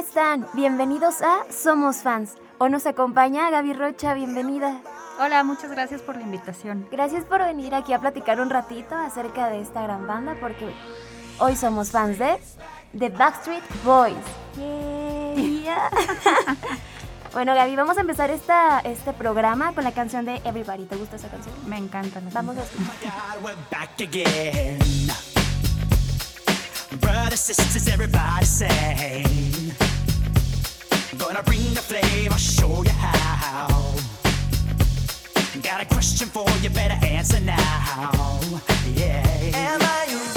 Están? Bienvenidos a Somos Fans. Hoy nos acompaña Gaby Rocha, bienvenida. Hola, muchas gracias por la invitación. Gracias por venir aquí a platicar un ratito acerca de esta gran banda porque hoy somos fans de The Backstreet Boys. Yeah. bueno, Gaby, vamos a empezar esta, este programa con la canción de Everybody. ¿Te gusta esa canción? Me encanta. la Vamos a escuchar. we're back again. Brothers, sisters, everybody sing. Gonna bring the flame, I'll show you how. Got a question for you, better answer now. Yeah. Am I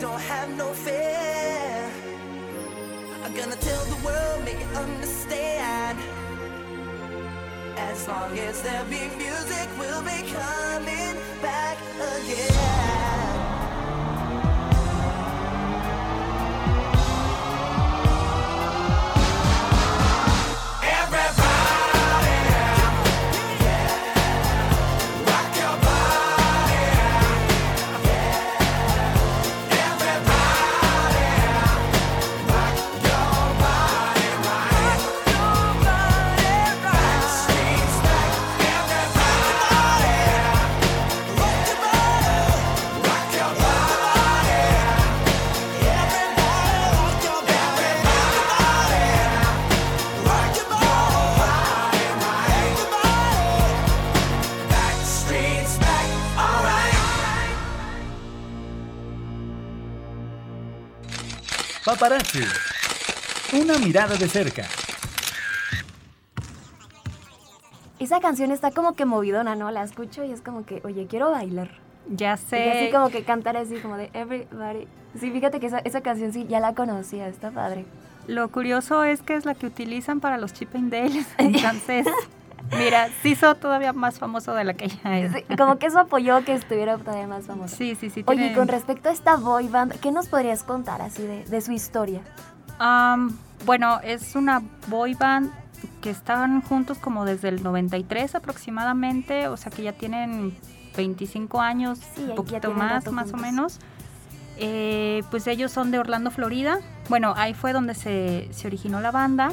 don't have no fear. I'm gonna tell the world, make it understand. As long as there be music, we'll be coming back again Paparazzi. Una mirada de cerca. Esa canción está como que movidona, ¿no? La escucho y es como que, oye, quiero bailar. Ya Y así sé. como que cantar así como de everybody. Sí, fíjate que esa, esa canción sí ya la conocía, está padre. Lo curioso es que es la que utilizan para los Chip and Dales. Entonces, mira, se hizo todavía más famoso de la que ya es. Sí, como que eso apoyó que estuviera todavía más famosa. Sí, sí, sí. Oye, y con respecto a esta boy band, ¿qué nos podrías contar así de, de su historia? Am, bueno, es una boy band que estaban juntos como desde el 93 aproximadamente, o sea que ya tienen 25 años, Sí, un poquito más, más o menos. Eh, pues ellos son de Orlando, Florida. Bueno, ahí fue donde se, se originó la banda.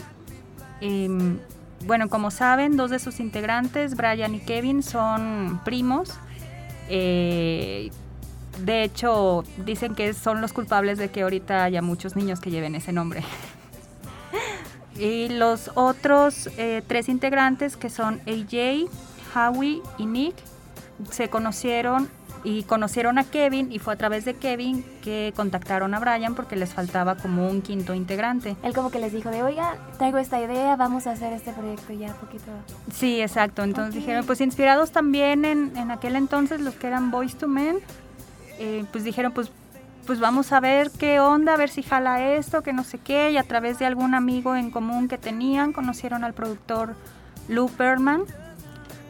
Em, bueno, como saben, dos de sus integrantes, Brian y Kevin, son primos. Eh, de hecho, dicen que son los culpables de que ahorita haya muchos niños que lleven ese nombre. y los otros eh, tres integrantes, que son AJ, Howie y Nick, se conocieron y conocieron a Kevin y fue a través de Kevin que contactaron a Brian porque les faltaba como un quinto integrante. Él como que les dijo de, oiga, traigo esta idea, vamos a hacer este proyecto ya poquito. Sí, exacto. Entonces dijeron, pues inspirados también en, en aquel entonces los que eran Boys to Men, eh, pues dijeron, pues, pues vamos a ver qué onda, a ver si jala esto, que no sé qué. Y a través de algún amigo en común que tenían, conocieron al productor Lou Perlman,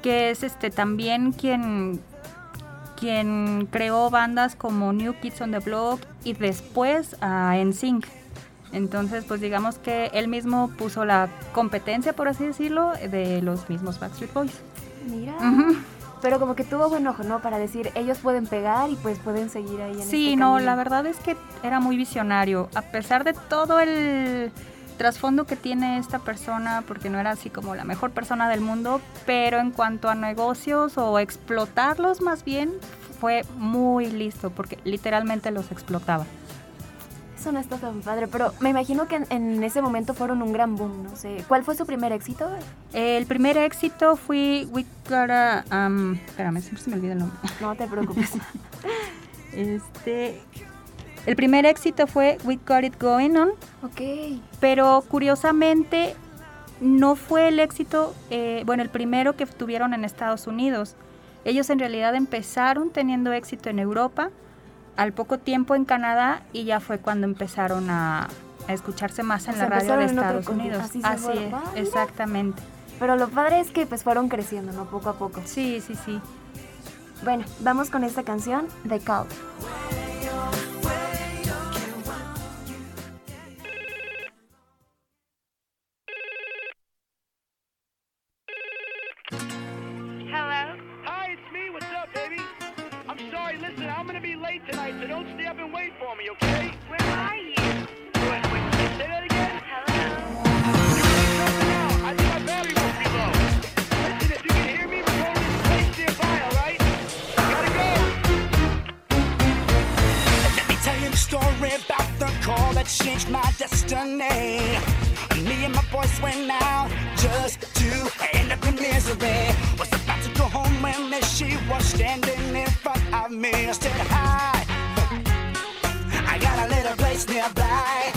que es este también quien quien creó bandas como New Kids on the Block y después a NSYNC. Entonces, pues digamos que él mismo puso la competencia, por así decirlo, de los mismos Backstreet Boys. Mira. Pero como que tuvo buen ojo, ¿no? Para decir, ellos pueden pegar y pues pueden seguir ahí en Sí, este no, camino. la verdad es que era muy visionario. A pesar de todo el trasfondo que tiene esta persona, porque no era así como la mejor persona del mundo, pero en cuanto a negocios o explotarlos más bien, fue muy listo, porque literalmente los explotaba. Eso no está tan padre, pero me imagino que en, en ese momento fueron un gran boom, no sé. ¿Cuál fue su primer éxito? El primer éxito fue We Gotta... um, espérame, siempre se me olvida el nombre. No te preocupes. Este... El primer éxito fue We Got It Going On, ok. pero curiosamente no fue el éxito, eh, bueno, el primero que tuvieron en Estados Unidos. Ellos en realidad empezaron teniendo éxito en Europa, al poco tiempo en Canadá y ya fue cuando empezaron a, a escucharse más en O la radio de Estados Unidos. así Así es, Ah, exactamente. Pero lo padre es que pues fueron creciendo, ¿no? Poco a poco. Sí, sí, sí. Bueno, vamos con esta canción, The Call. Changed my destiny. Me and my boys went out just to end up in misery. Was about to go home when there she was standing in front of me. I said, Hi, I got a little place nearby.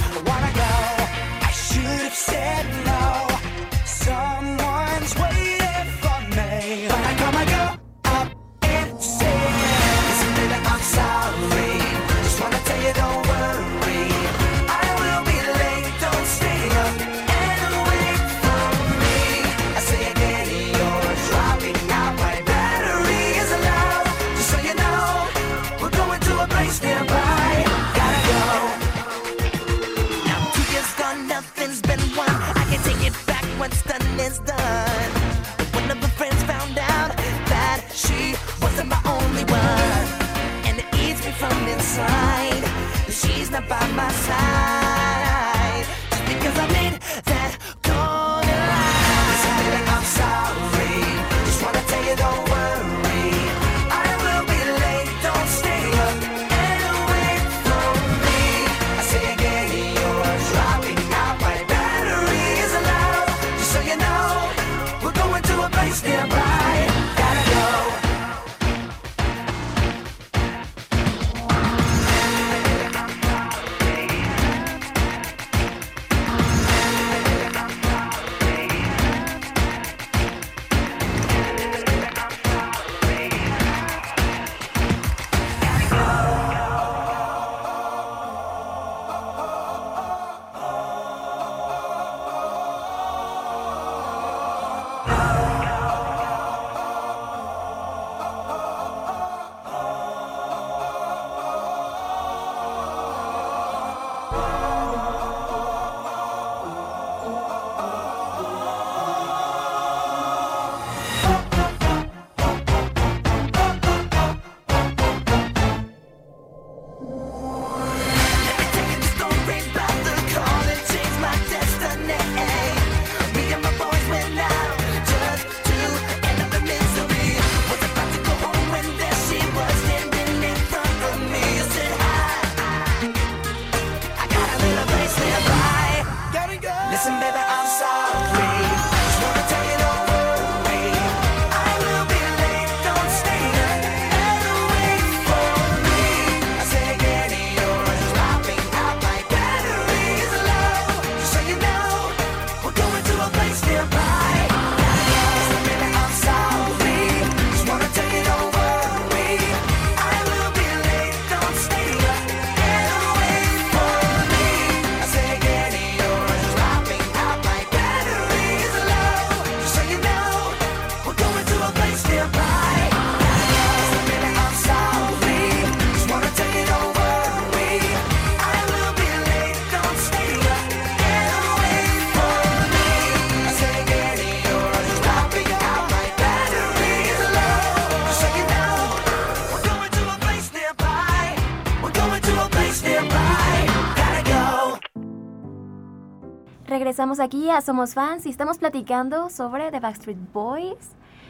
Regresamos aquí a Somos Fans y estamos platicando sobre The Backstreet Boys.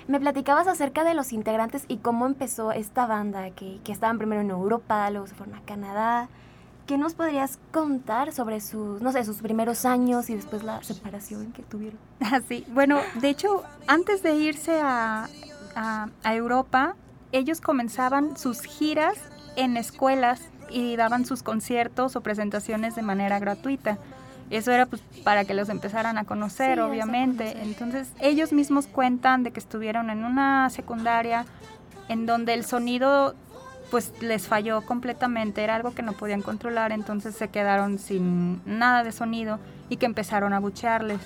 Me platicabas acerca de los integrantes y cómo empezó esta banda, que, que estaban primero en Europa, luego se fueron a Canadá. ¿Qué nos podrías contar sobre sus, no sé, sus primeros años y después la separación que tuvieron? Así, bueno, de hecho, antes de irse a, a- a Europa, ellos comenzaban sus giras en escuelas y daban sus conciertos o presentaciones de manera gratuita. Eso era pues para que los empezaran a conocer, Sí, obviamente. conocer. Entonces, ellos mismos cuentan de que estuvieron en una secundaria en donde el sonido pues les falló completamente, era algo que no podían controlar, entonces se quedaron sin nada de sonido y que empezaron a buchearles.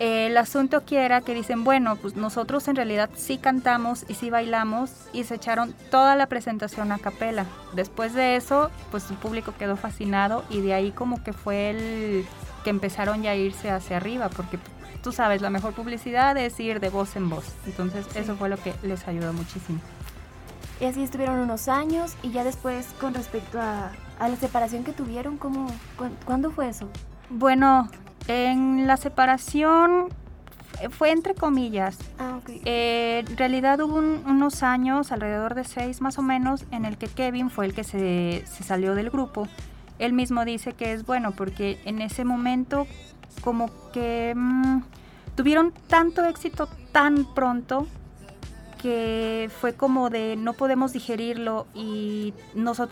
El asunto aquí era que dicen, bueno, pues nosotros en realidad sí cantamos y sí bailamos y se echaron toda la presentación a capela. Después de eso, pues su público quedó fascinado y de ahí como que fue el que empezaron ya a irse hacia arriba, porque tú sabes, la mejor publicidad es ir de voz en voz. Entonces eso fue lo que les ayudó muchísimo. Y así estuvieron unos años y ya después con respecto a, a la separación que tuvieron, ¿cómo, cuán- ¿cuándo fue eso? Bueno, en la separación eh, fue entre comillas. Ah. Eh, en realidad hubo un- unos años, alrededor de seis más o menos, en el que Kevin fue el que se, se salió del grupo. Él mismo dice que es bueno porque en ese momento como que mm, tuvieron tanto éxito tan pronto que fue como de no podemos digerirlo y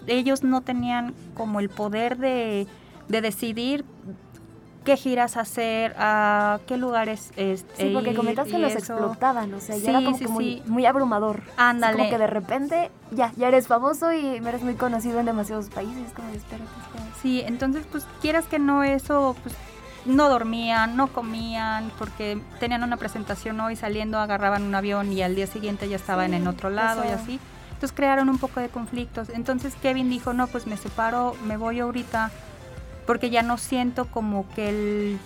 ellos no tenían como el poder de, de decidir qué giras hacer, a qué lugares este, Sí, porque comentas que los eso. explotaban, o sea, ya era como sí, que muy, sí. muy abrumador. Ándale. Como que de repente ya, ya eres famoso y eres muy conocido en demasiados países, como espérate, espérate. Sí, entonces pues quieras que no eso, pues no dormían, no comían, porque tenían una presentación hoy saliendo, agarraban un avión y al día siguiente ya estaban en otro lado y así. Entonces crearon un poco de conflictos. Entonces Kevin dijo, no, pues me separo, me voy ahorita, porque ya no siento como que el,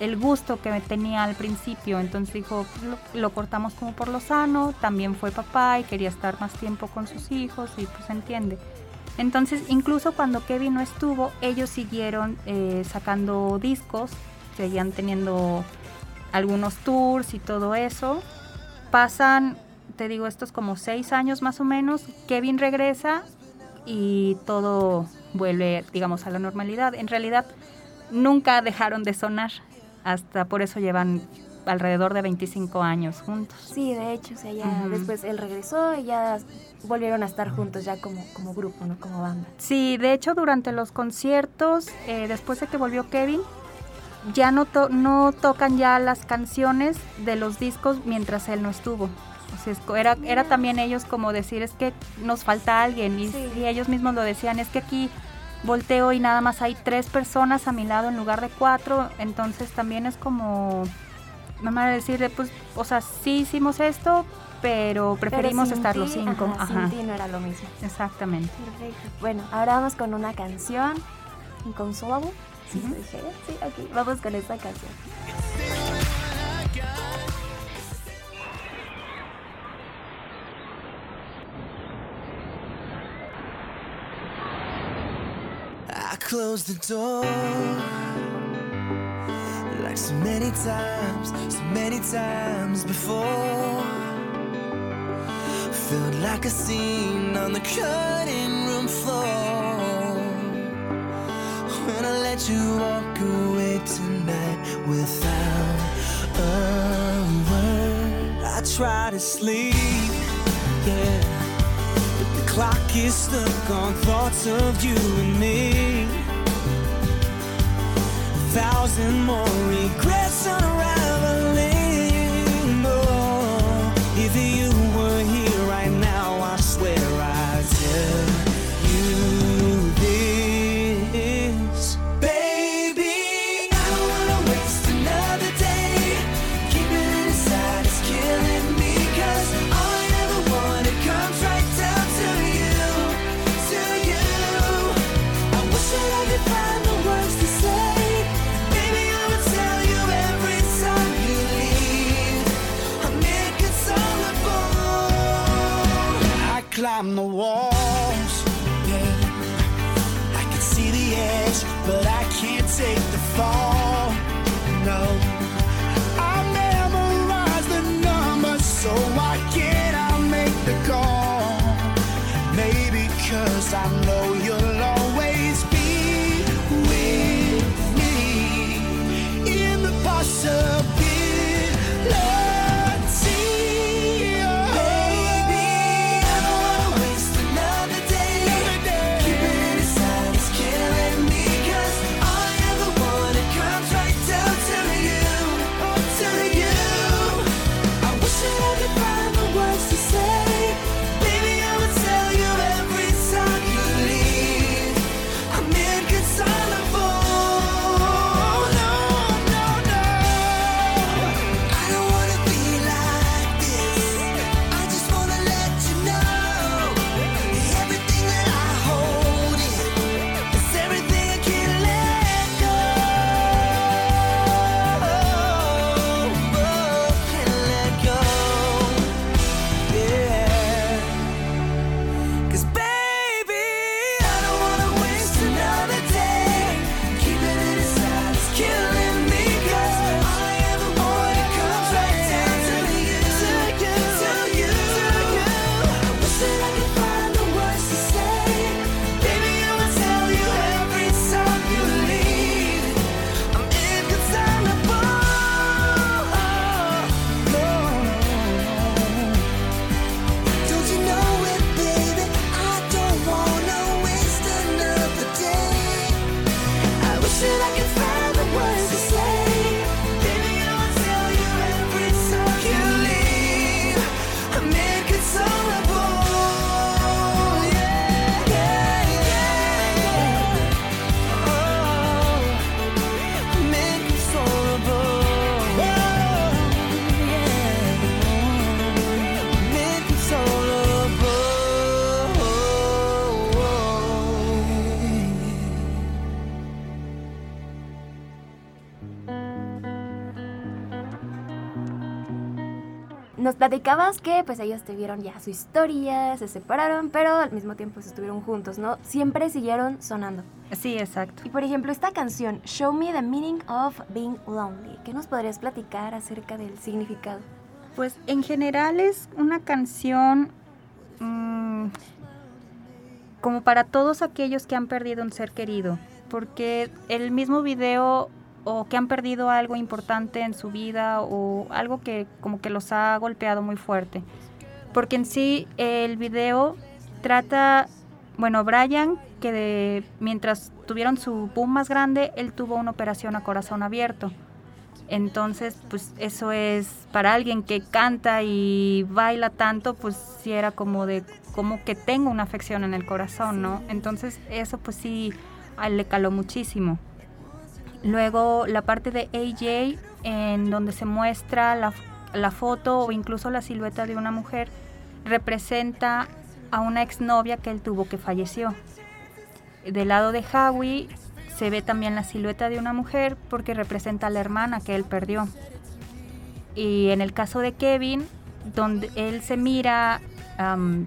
el gusto que tenía al principio. Entonces dijo, lo, lo cortamos como por lo sano, también fue papá y quería estar más tiempo con sus hijos y pues entiende. Entonces, incluso cuando Kevin no estuvo, ellos siguieron eh, sacando discos, seguían teniendo algunos tours y todo eso. Pasan, te digo, estos como seis años más o menos. Kevin regresa y todo vuelve, digamos, a la normalidad. En realidad, nunca dejaron de sonar. Hasta por eso llevan alrededor de 25 años juntos. Sí, de hecho, o sea, ya después él regresó y ya volvieron a estar juntos ya como, como grupo, ¿no? Como banda. Sí, de hecho durante los conciertos, eh, después de que volvió Kevin, ya no, to- no tocan ya las canciones de los discos mientras él no estuvo. O sea, era, era también ellos como decir, es que nos falta alguien. Y, Sí. y ellos mismos lo decían, es que aquí volteo y nada más hay tres personas a mi lado en lugar de cuatro. Entonces también es como, mamá decirle, pues, o sea, sí hicimos esto, pero preferimos Pero estar los cinco. ajá, Ajá, Sin ti no era lo mismo. exactamente. Perfecto. Bueno, ahora vamos con una canción, Inconsolable. ¿Sí? Sí, ok. Vamos con esta canción. I closed the door like so many times, so many times before. Felt like a scene on the cutting room floor. When I let you walk away tonight without a word, I try to sleep, yeah. But the clock is stuck on thoughts of you and me. A thousand more regrets unraveling. Platicabas que pues ellos tuvieron ya su historia, se separaron, pero al mismo tiempo estuvieron juntos, ¿no? Siempre siguieron sonando. Sí, exacto. Y por ejemplo, esta canción, Show Me the Meaning of Being Lonely, ¿qué nos podrías platicar acerca del significado? Pues en general es una canción mm, como para todos aquellos que han perdido un ser querido, porque el mismo video o que han perdido algo importante en su vida o algo que como que los ha golpeado muy fuerte. Porque en sí el video trata, bueno, Brian, que de- mientras tuvieron su boom más grande, él tuvo una operación a corazón abierto. Entonces, pues eso es para alguien que canta y baila tanto, pues sí era como de como que tengo una afección en el corazón, ¿no? Entonces, eso pues sí le caló muchísimo. Luego la parte de AJ en donde se muestra la, la foto o incluso la silueta de una mujer representa a una exnovia que él tuvo que falleció. Del lado de Howie se ve también la silueta de una mujer porque representa a la hermana que él perdió. Y en el caso de Kevin, donde él se mira am,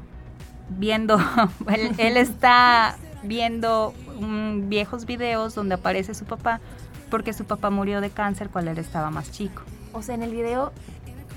viendo, él está viendo mm, viejos videos donde aparece su papá porque su papá murió de cáncer cuando él estaba más chico. O sea, en el video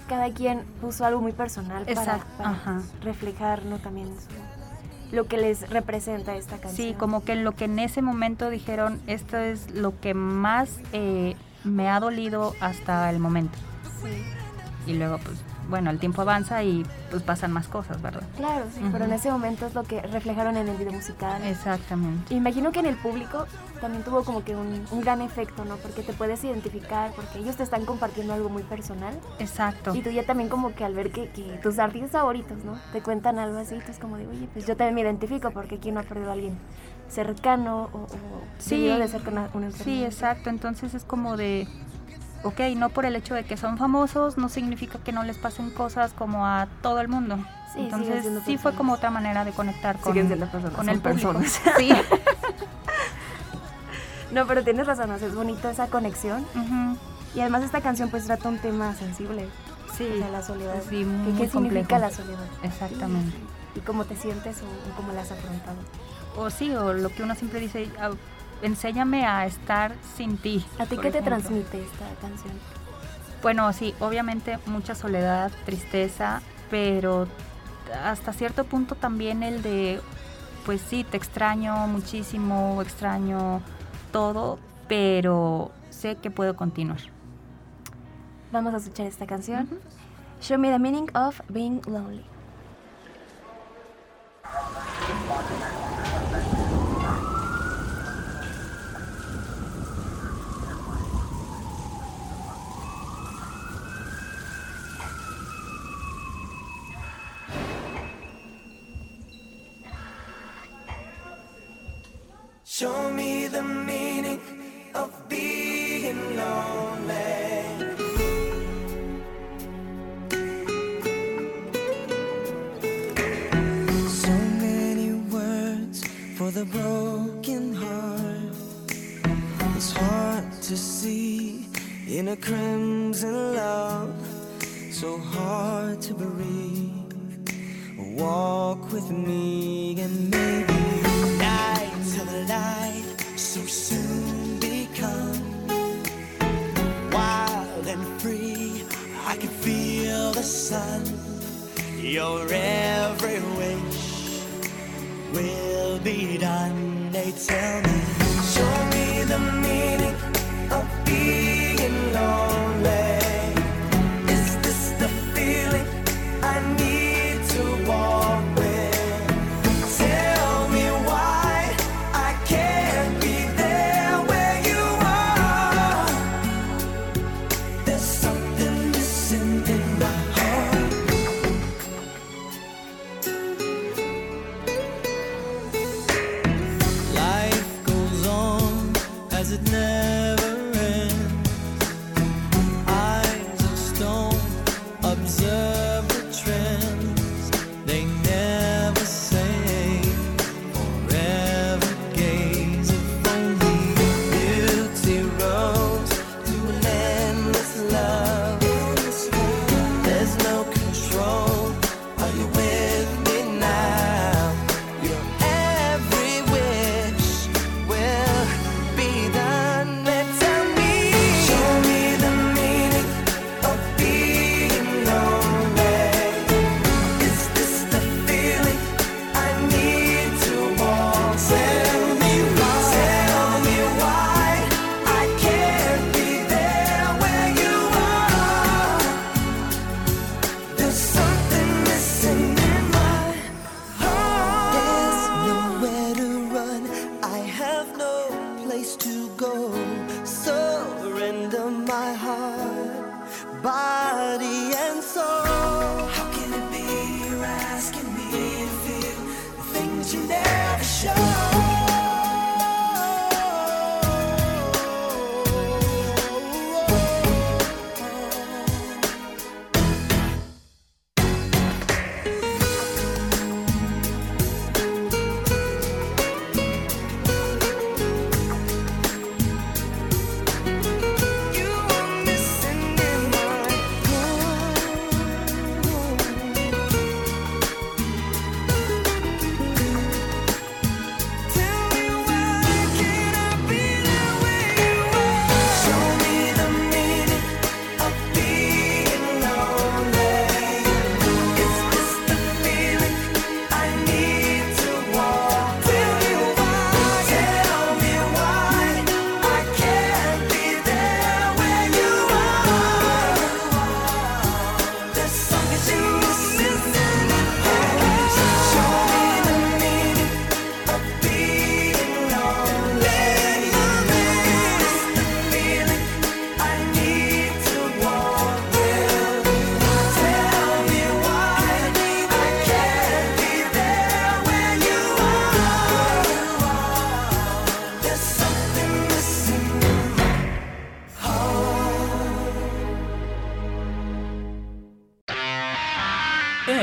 cada quien puso algo muy personal para, Exacto, para ajá. reflejar, ¿no? También su- lo que les representa esta canción. Sí, como que lo que en ese momento dijeron, esto es lo que más eh, me ha dolido hasta el momento. Sí. Y luego, pues, bueno, el tiempo avanza y pues pasan más cosas, ¿verdad? Claro, sí, pero en ese momento es lo que reflejaron en el video musical. Exactamente. Imagino que en el público también tuvo como que un, un gran efecto, ¿no? Porque te puedes identificar, porque ellos te están compartiendo algo muy personal. Exacto. Y tú ya también como que al ver que, que tus artistas favoritos, ¿no? Te cuentan algo así, tú es como de, oye, pues yo también me identifico porque aquí no ha perdido a alguien cercano o, o Sí, de cerca una, una Sí, exacto. Entonces es como de, ok, no por el hecho de que son famosos, no significa que no les pasen cosas como a todo el mundo. Sí, Entonces sí fue como otra manera de conectar con, Siguen siendo personas, con son el público. Sí. No, pero tienes razón, o sea, es bonito esa conexión. Y además esta canción pues trata un tema sensible. Sí. O sea, la soledad. Sí, ¿Qué- muy ¿Qué, significa complejo. la soledad? Exactamente. Y cómo te sientes o, o cómo la has afrontado. O sí, o lo que uno siempre dice, "Ah, enséñame a estar sin ti. ¿A ti qué te transmite esta canción? Bueno, sí, obviamente mucha soledad, tristeza, pero hasta cierto punto también el de, pues sí, te extraño muchísimo, extraño todo, pero sé que puedo continuar. Vamos a escuchar esta canción. Show me the meaning of being lonely. Show me the meaning of being lonely. So many words for the broken heart. It's hard to see in a crimson love. So hard to breathe. Walk with me and maybe light so soon become wild and free. I can feel the sun. Your every wish will be done. They tell me,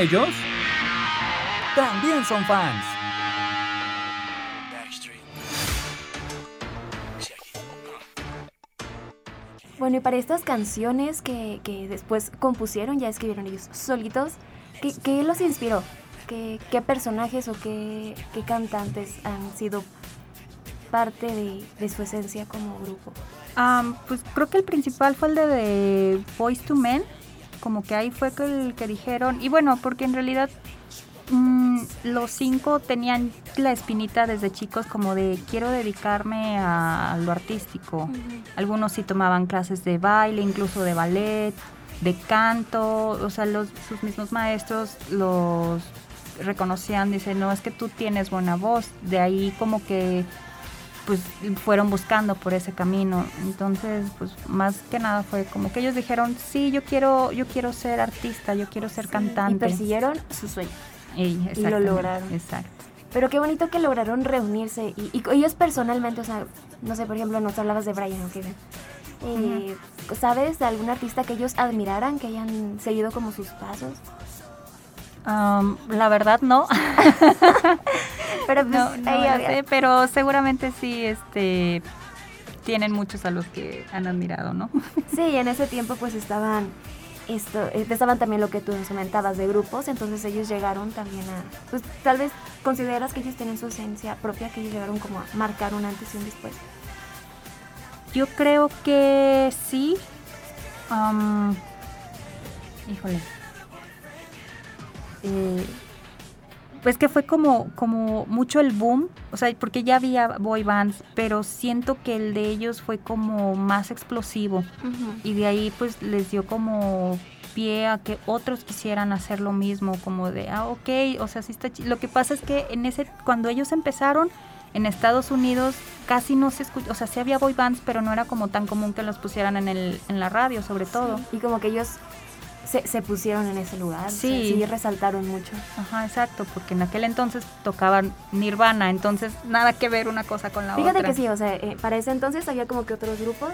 Ellos también son fans. Bueno, y para estas canciones que, que después compusieron, ya escribieron ellos solitos, ¿qué, qué los inspiró? ¿Qué, qué personajes o qué, qué cantantes han sido parte de, de su esencia como grupo? Pues creo que el principal fue el de, de Boys to Men, como que ahí fue que el que dijeron, y bueno, porque en realidad mm, los cinco tenían la espinita desde chicos como de quiero dedicarme a, lo artístico. Algunos sí tomaban clases de baile, incluso de ballet, de canto, o sea, los, sus mismos maestros los reconocían, dicen, no, es que tú tienes buena voz, de ahí como que pues fueron buscando por ese camino. Entonces, pues más que nada fue como que ellos dijeron, sí, yo quiero, yo quiero ser artista, yo quiero ser Y cantante. persiguieron su sueño. Y, y lo lograron. Exacto. Pero qué bonito que lograron reunirse. Y, y ellos personalmente, o sea, no sé, por ejemplo, nos hablabas de Brian O'Keefe. Eh, ¿Sabes de algún artista que ellos admiraran, que hayan seguido como sus pasos? Am, la verdad no. Pero pues, no, no ahí lo había- sé, pero seguramente sí, este, tienen muchos a los que han admirado, ¿no? Sí, en ese tiempo pues estaban esto, eh, estaban también lo que tú nos comentabas de grupos, entonces ellos llegaron también a, pues tal vez consideras que ellos tienen su esencia propia, que ellos llegaron como a marcar un antes y un después. Yo creo que sí. Am, híjole. Eh, pues que fue como, como mucho el boom, o sea, porque ya había boy bands, pero siento que el de ellos fue como más explosivo y de ahí pues les dio como pie a que otros quisieran hacer lo mismo, como de, ah, ok, o sea, sí está chi-". Lo que pasa es que en ese, cuando ellos empezaron en Estados Unidos casi no se escucha, o sea, sí había boy bands, pero no era como tan común que los pusieran en, el, en la radio, sobre todo. Y como que ellos se, se pusieron en ese lugar, Sí. sí. sí resaltaron mucho. Ajá, exacto, porque en aquel entonces tocaban Nirvana, entonces nada que ver una cosa con la Fíjate otra. que sí, o sea, eh, para ese entonces había como que otros grupos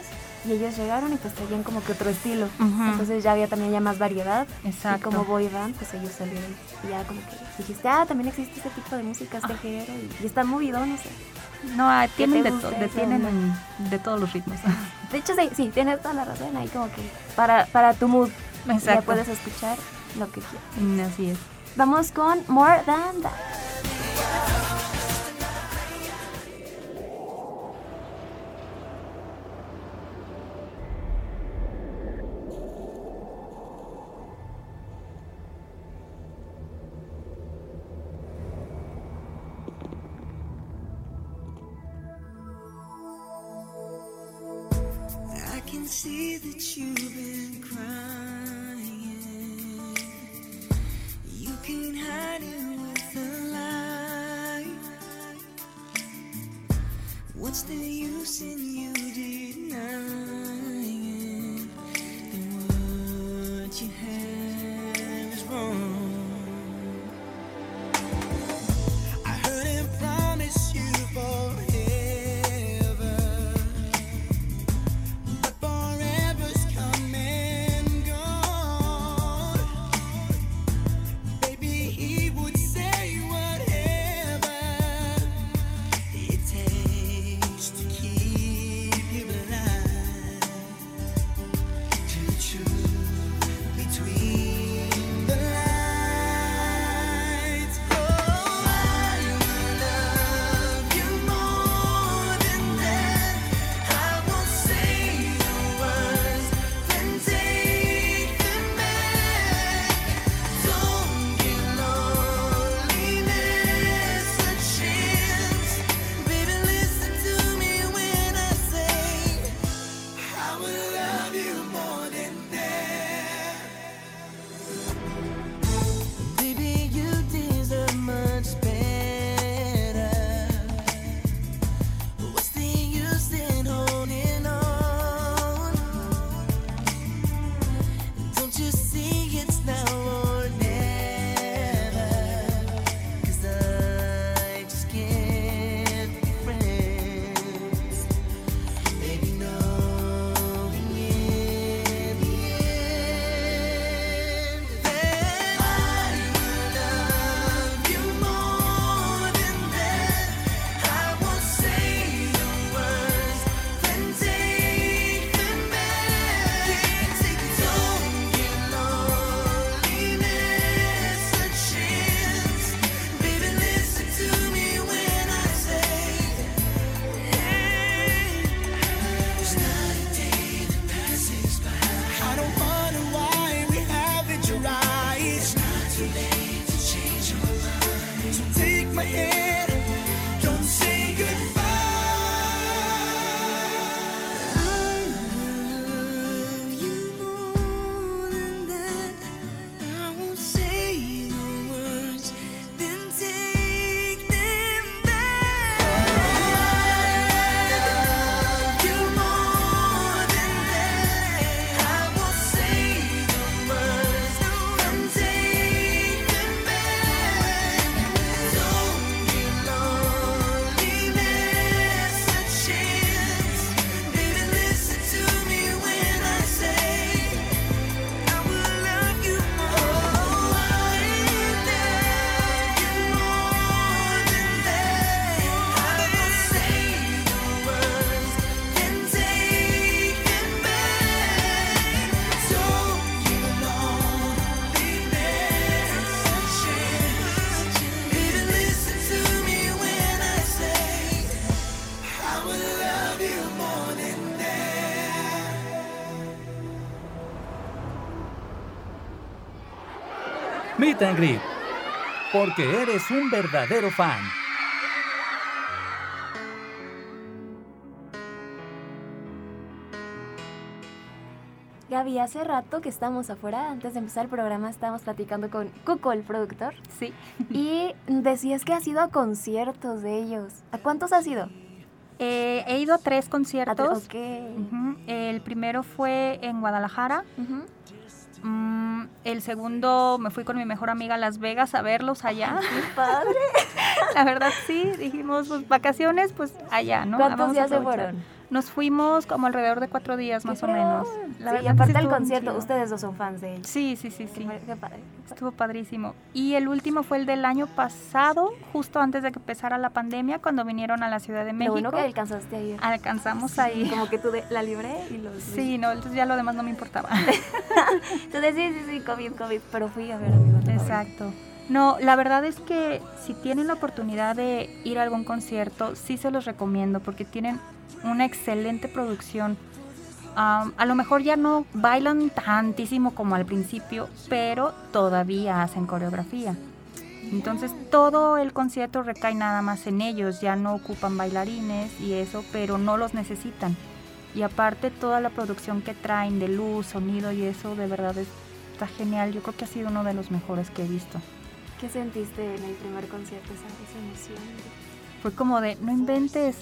y ellos llegaron y pues traían como que otro estilo. Ujú. Entonces ya había también ya más variedad. Exacto. Y como boy band, pues ellos salieron y ya como que dijiste, ah, también existe este tipo de música, este género y, y está movido, no sé. No, ah, tienen, te de, to- de- tienen no? de todos los ritmos. De hecho, sí, sí, tienes toda la razón ahí como que para, para tu mood ya puedes escuchar lo que quieras. Así es. Vamos con More Than That. I can see that you've been crying. What's the use in Meet and Greet. Porque eres un verdadero fan. Gaby, hace rato que estamos afuera, antes de empezar el programa estábamos platicando con Cuco, el productor, Sí. y decías que has ido a conciertos de ellos. ¿A cuántos has ido? Eh, he ido a tres A conciertos. ok. Ujú. El primero fue en Guadalajara. Ujú. Mm, el segundo me fui con mi mejor amiga a Las Vegas a verlos allá. Qué padre. La verdad sí, dijimos, pues vacaciones, pues allá, ¿no? ¿Cuántos días se fueron? Nos fuimos como alrededor de cuatro días más o menos. La sí, verdad y aparte sí del concierto, ustedes dos son fans de ellos. Sí, sí, sí, Qué, sí. padre, qué padre. Estuvo padrísimo. Y el último fue el del año pasado, justo antes de que empezara la pandemia, cuando vinieron a la Ciudad de Lo México. bueno que alcanzaste a ir. Alcanzamos ahí. Como que tú de, la libré y los Sí, no, entonces ya lo demás no me importaba. Tú decías, sí, sí, COVID, COVID, pero fui a ver a mi favorita. Exacto. No, la verdad es que si tienen la oportunidad de ir a algún concierto, sí se los recomiendo porque tienen una excelente producción. A lo mejor ya no bailan tantísimo como al principio, pero todavía hacen coreografía. Entonces todo el concierto recae nada más en ellos, ya no ocupan bailarines y eso, pero no los necesitan. Y aparte toda la producción que traen de luz, sonido y eso de verdad es- está genial. Yo creo que ha sido uno de los mejores que he visto. ¿Qué sentiste en el primer concierto? Esa emoción. Fue como de, no inventes,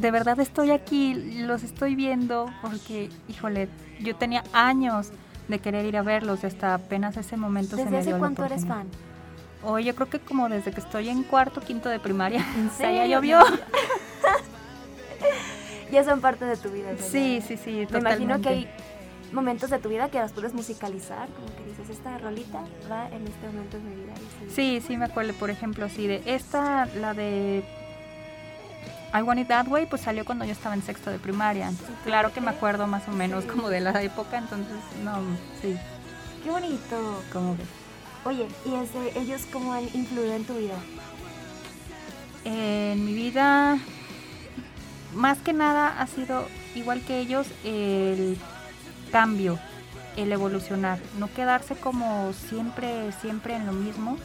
de verdad estoy aquí, los estoy viendo, porque, híjole, yo tenía años de querer ir a verlos, hasta apenas ese momento se ¿Desde me hace dio la cuánto eres fan? Hoy yo creo que como desde que estoy en cuarto, quinto de primaria. ¿En O sea, ya llovió. Ya son parte de tu vida. Sí, ya- sí, sí, Me imagino que hay momentos de tu vida que las puedes musicalizar, como que dices, esta rolita va en este momento de mi vida. sí. Sí, sí me acuerdo, por ejemplo, sí, de esta, la de I Want It That Way, pues salió cuando yo estaba en sexto de primaria. Entonces, claro que me acuerdo más o menos como de la época, entonces, no, sí, Qué bonito. como que... Oye, ¿y este, ellos cómo han influido en tu vida? En mi vida, más que nada ha sido, igual que ellos, el cambio, el evolucionar, no quedarse como siempre, siempre en lo mismo,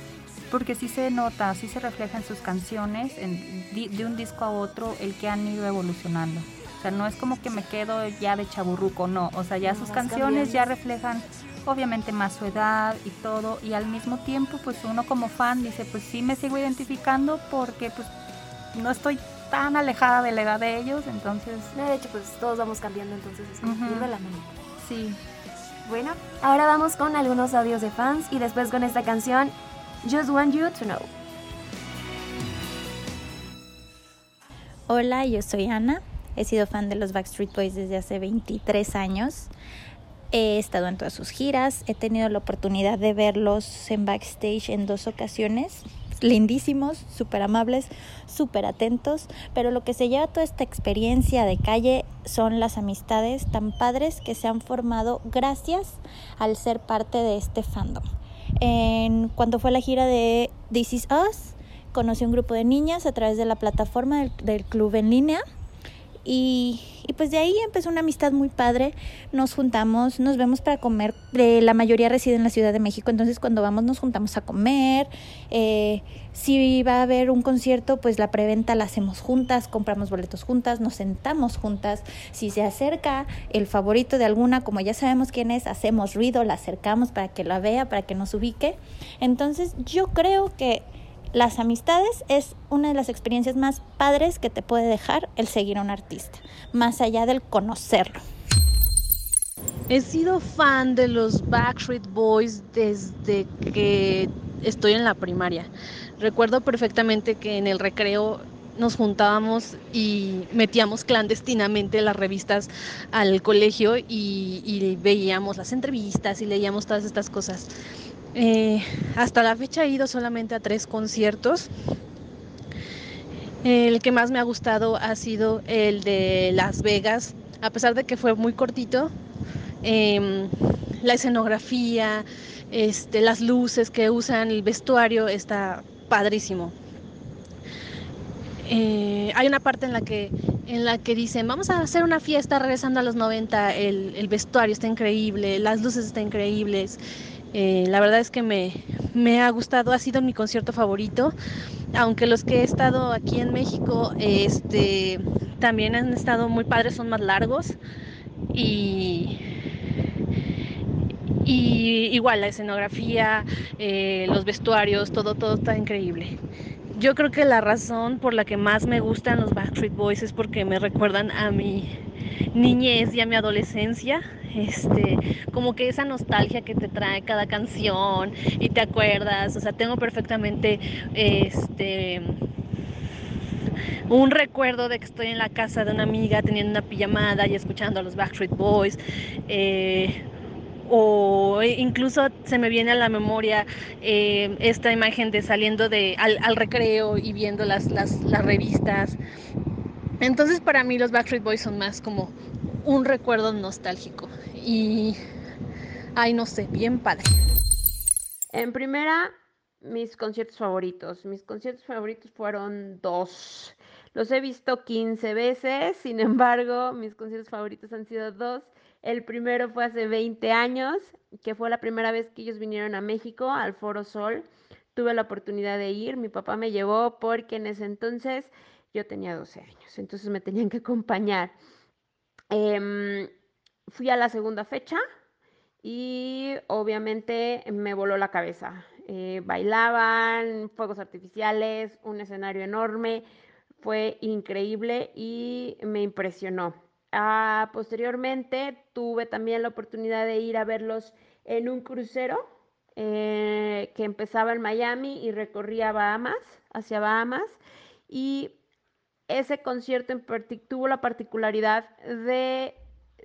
porque sí se nota, sí se refleja en sus canciones, en de un disco a otro, el que han ido evolucionando. O sea, no es como que me quedo ya de chaburruco, no. O sea, ya No, sus canciones ya reflejan obviamente más su edad y todo. Y al mismo tiempo, pues uno como fan dice, pues sí me sigo identificando porque pues no estoy tan alejada de la edad de ellos, entonces No, de hecho, pues todos vamos cambiando, entonces es como ir de la mano. sí. Bueno, ahora vamos con algunos audios de fans y después con esta canción, Just Want You to Know. Hola, yo soy Ana. He sido fan de los Backstreet Boys desde hace 23 años. He estado en todas sus giras. He tenido la oportunidad de verlos en backstage en dos ocasiones. Lindísimos, súper amables, súper atentos. Pero lo que se lleva toda esta experiencia de calle son las amistades tan padres que se han formado gracias al ser parte de este fandom. En, cuando fue la gira de This Is Us, conocí un grupo de niñas a través de la plataforma del, del club en línea y, pues de ahí empezó una amistad muy padre. Nos juntamos, nos vemos para comer. Eh, la mayoría reside en la Ciudad de México, entonces cuando vamos nos juntamos a comer. Eh, si va a haber un concierto, pues la preventa la hacemos juntas, compramos boletos juntas, nos sentamos juntas. Si se acerca el favorito de alguna, como ya sabemos quién es, hacemos ruido, la acercamos para que la vea, para que nos ubique. Entonces yo creo que las amistades es una de las experiencias más padres que te puede dejar el seguir a un artista, más allá del conocerlo. He sido fan de los Backstreet Boys desde que estoy en la primaria. Recuerdo perfectamente que en el recreo nos juntábamos y metíamos clandestinamente las revistas al colegio y, veíamos las entrevistas y leíamos todas estas cosas. Eh, hasta la fecha he ido solamente a tres conciertos. El que más me ha gustado ha sido el de Las Vegas, a pesar de que fue muy cortito. em, la escenografía, este, las luces que usan, el vestuario está padrísimo. Eh, hay una parte en la que en la que dicen vamos a hacer una fiesta regresando a los 90 el, el vestuario está increíble las luces están increíbles Eh, la verdad es que me, me ha gustado ha sido mi concierto favorito aunque los que he estado aquí en México este también han estado muy padres son más largos y igual la escenografía, eh, los vestuarios, todo, todo está increíble. Yo creo que la razón por la que más me gustan los Backstreet Boys es porque me recuerdan a mi niñez y a mi adolescencia. Este, como que esa nostalgia que te trae cada canción y te acuerdas, o sea, tengo perfectamente este un recuerdo de que estoy en la casa de una amiga teniendo una pijamada y escuchando a los Backstreet Boys. eh, o incluso se me viene a la memoria eh, esta imagen de saliendo de, al, recreo y viendo las, las, las revistas. Entonces para mí los Backstreet Boys son más como un recuerdo nostálgico y, ay no sé, bien padre. En primera, mis conciertos favoritos. Mis conciertos favoritos fueron dos. Los he visto 15 veces, sin embargo, mis conciertos favoritos han sido dos. El primero fue hace 20 años, que fue la primera vez que ellos vinieron a México, al Foro Sol. Tuve la oportunidad de ir, mi papá me llevó porque en ese entonces yo tenía 12 años, entonces me tenían que acompañar. Em, fui a la segunda fecha y obviamente me voló la cabeza. Eh, bailaban, fuegos artificiales, un escenario enorme. fue increíble y me impresionó. Ah, posteriormente tuve también la oportunidad de ir a verlos en un crucero eh, que empezaba en Miami y recorría Bahamas, hacia Bahamas. Y ese concierto en tuvo la particularidad de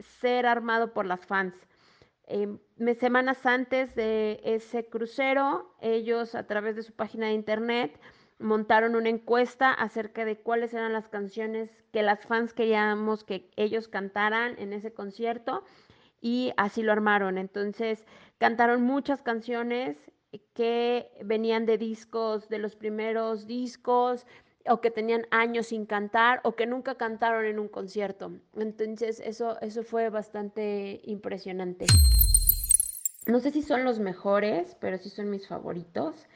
ser armado por las fans. Me- semanas antes de ese crucero, ellos a través de su página de internet montaron una encuesta acerca de cuáles eran las canciones que las fans queríamos que ellos cantaran en ese concierto y así lo armaron. Entonces cantaron muchas canciones que venían de discos, de los primeros discos, o que tenían años sin cantar, o que nunca cantaron en un concierto. Entonces eso, eso fue bastante impresionante. No sé si son los mejores, pero sí son mis favoritos.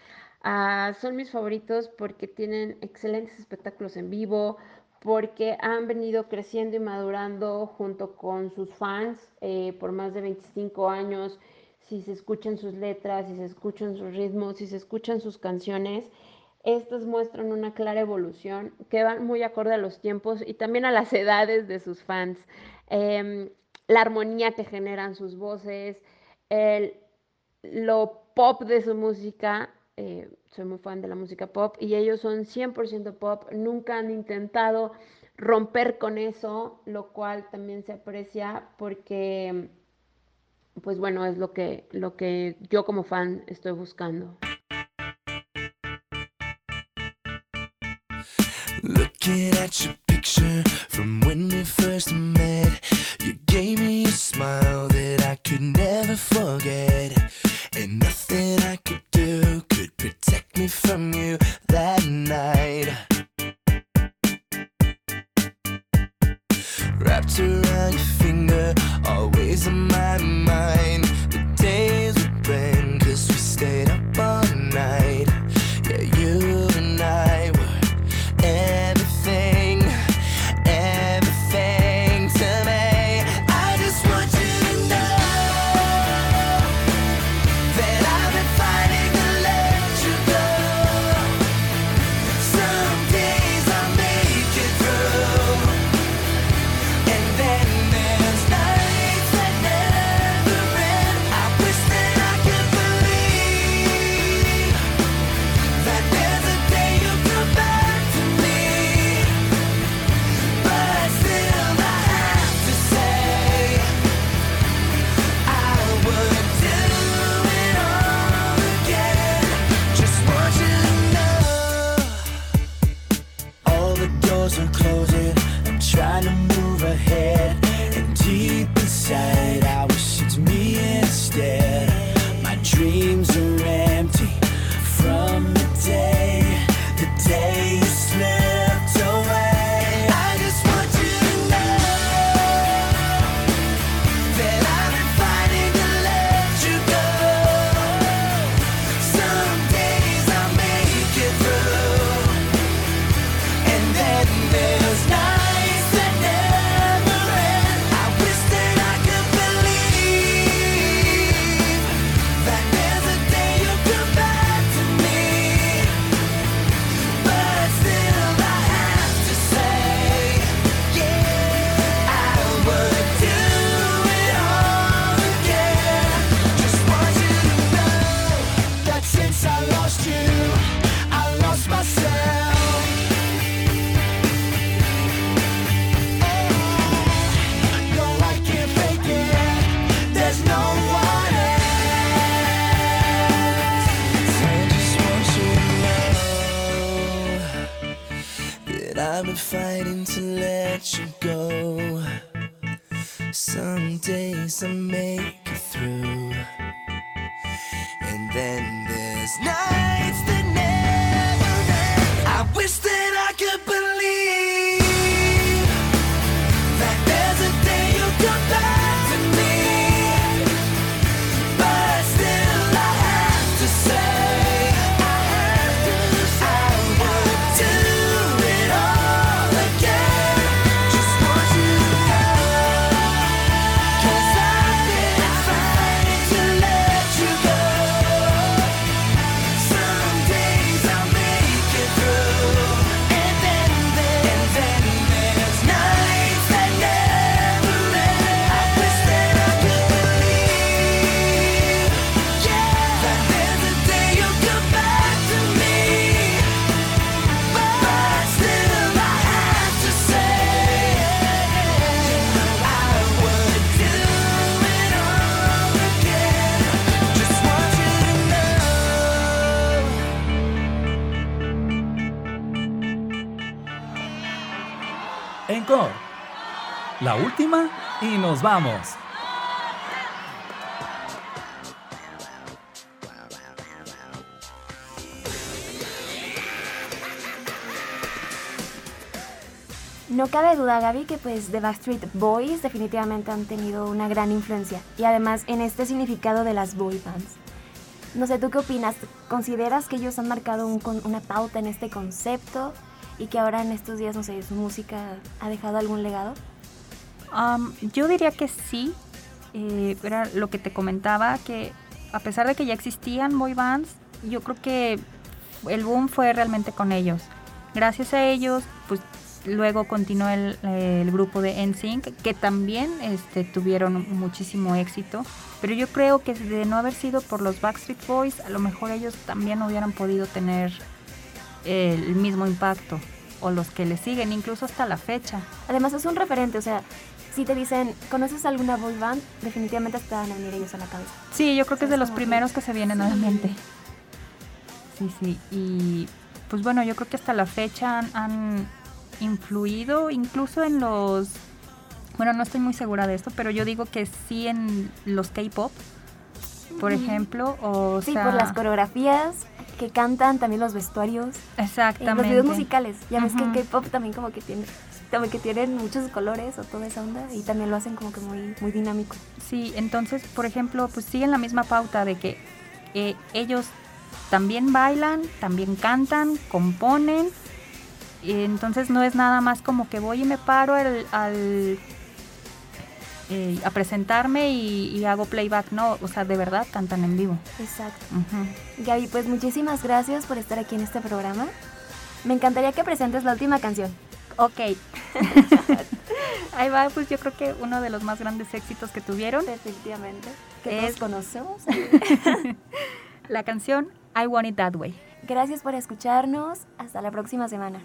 Ah, son mis favoritos porque tienen excelentes espectáculos en vivo, porque han venido creciendo y madurando junto con sus fans eh, por más de 25 años. Si se escuchan sus letras, si se escuchan sus ritmos, si se escuchan sus canciones, estas muestran una clara evolución que van muy acorde a los tiempos y también a las edades de sus fans. Em, la armonía que generan sus voces, el, lo pop de su música. Eh, soy muy fan de la música pop y ellos son 100% pop. Nunca han intentado romper con eso, lo cual también se aprecia porque, pues bueno, es lo que, lo que yo como fan estoy buscando. You go. Some days I make La última y nos vamos. No cabe duda, Gaby, que pues The Backstreet Boys definitivamente han tenido una gran influencia. Y además en este significado de las boy bands. No sé, ¿tú qué opinas? ¿Consideras que ellos han marcado una pauta en este concepto? Y que ahora en estos días, no sé, su música ha dejado algún legado? Am, yo diría que sí. Eh, era lo que te comentaba, que a pesar de que ya existían boy bands, yo creo que el boom fue realmente con ellos. Gracias a ellos, pues luego continuó el, grupo de NSYNC, que también este, tuvieron muchísimo éxito. Pero yo creo que de no haber sido por los Backstreet Boys, a lo mejor ellos también hubieran podido tener el mismo impacto. O los que le siguen, incluso hasta la fecha. Además es un referente, o sea, si te dicen, ¿conoces alguna boy band? Definitivamente te van a venir ellos a la cabeza. Sí, yo creo que es de los primeros que se vienen a la mente. Sí, sí. Y pues bueno, yo creo que hasta la fecha han, han influido incluso en los... Bueno, no estoy muy segura de esto, pero yo digo que sí en los K-pop, por ejemplo. O Sí, sea, por las coreografías que cantan, también los vestuarios. Exactamente. los videos musicales. Ya ves que en K-pop también como que tiene, también que tienen muchos colores o toda esa onda y también lo hacen como que muy, muy dinámico. Sí, entonces, por ejemplo, pues siguen la misma pauta de que eh, ellos también bailan, también cantan, componen. y entonces no es nada más como que voy y me paro al, al, eh, a presentarme y, y hago playback. No, o sea, de verdad cantan en vivo. Exacto. Ujú. Gaby, pues muchísimas gracias por estar aquí en este programa. Me encantaría que presentes la última canción. Ok. Ahí va, pues yo creo que uno de los más grandes éxitos que tuvieron. Definitivamente. Que todos conocemos. la canción I Want It That Way. Gracias por escucharnos. Hasta la próxima semana.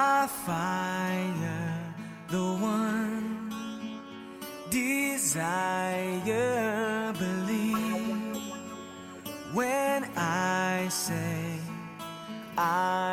My fire, the one desire. Believe when I say I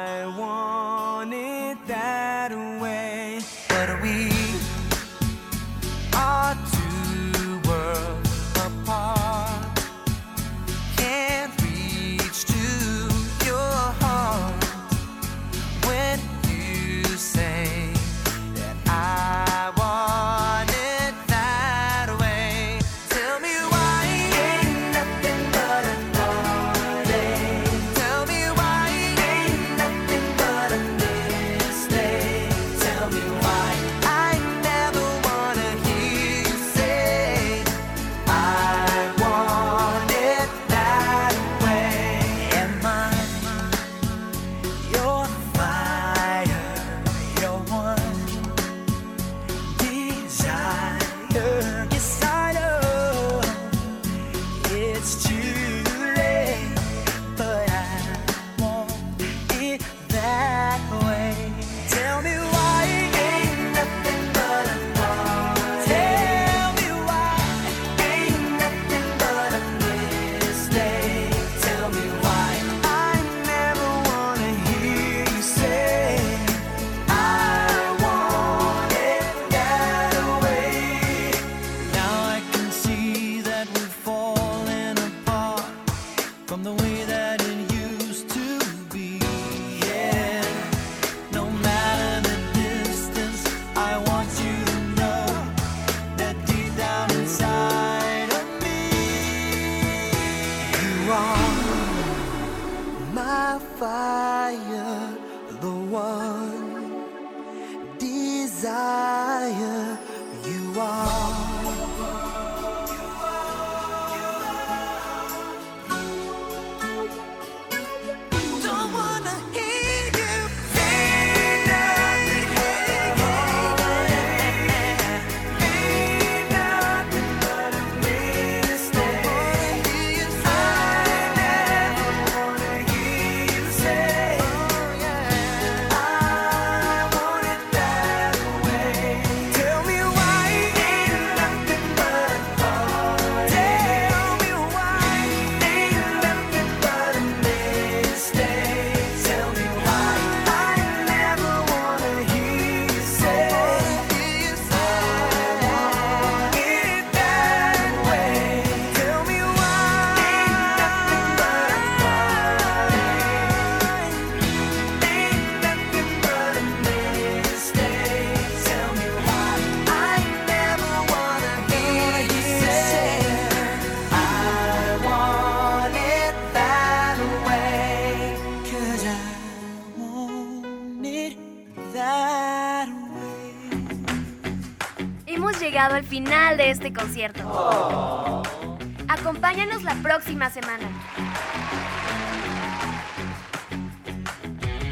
Acompáñanos la próxima semana.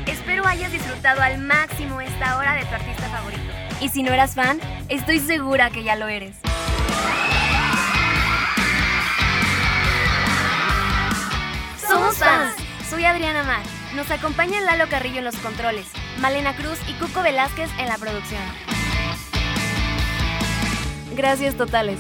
Espero hayas disfrutado al máximo esta hora de tu artista favorito. Y si no eras fan, estoy segura que ya lo eres. Somos fans. Soy Adriana Mar. Nos acompañan Lalo Carrillo en los controles, Malena Cruz y Cuco Velázquez en la producción. Gracias totales.